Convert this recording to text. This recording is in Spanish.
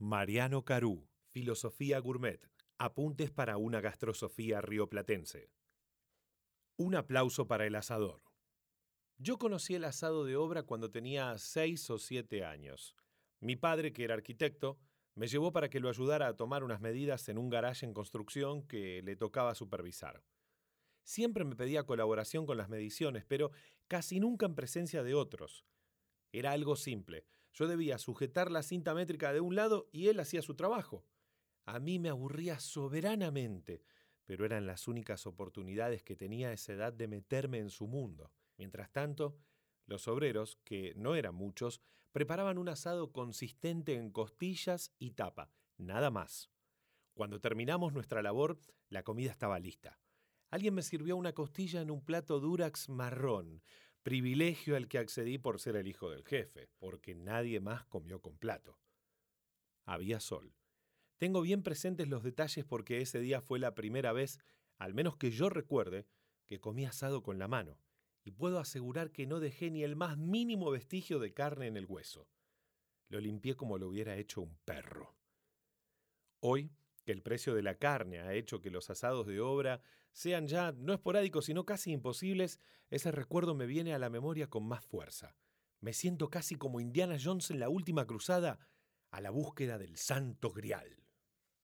Mariano Carú, Filosofía Gourmet. Apuntes para una gastrosofía rioplatense. Un aplauso para el asador. Yo conocí el asado de obra cuando tenía seis o siete años. Mi padre, que era arquitecto, me llevó para que lo ayudara a tomar unas medidas en un garaje en construcción que le tocaba supervisar. Siempre me pedía colaboración con las mediciones, pero casi nunca en presencia de otros. Era algo simple. Yo debía sujetar la cinta métrica de un lado y él hacía su trabajo. A mí me aburría soberanamente, pero eran las únicas oportunidades que tenía a esa edad de meterme en su mundo. Mientras tanto, los obreros, que no eran muchos, preparaban un asado consistente en costillas y tapa, nada más. Cuando terminamos nuestra labor, la comida estaba lista. Alguien me sirvió una costilla en un plato durax marrón, privilegio al que accedí por ser el hijo del jefe, porque nadie más comió con plato. Había sol. Tengo bien presentes los detalles porque ese día fue la primera vez, al menos que yo recuerde, que comí asado con la mano y puedo asegurar que no dejé ni el más mínimo vestigio de carne en el hueso. Lo limpié como lo hubiera hecho un perro. Hoy, que el precio de la carne ha hecho que los asados de obra sean ya no esporádicos, sino casi imposibles, ese recuerdo me viene a la memoria con más fuerza. Me siento casi como Indiana Jones en la última cruzada a la búsqueda del santo grial.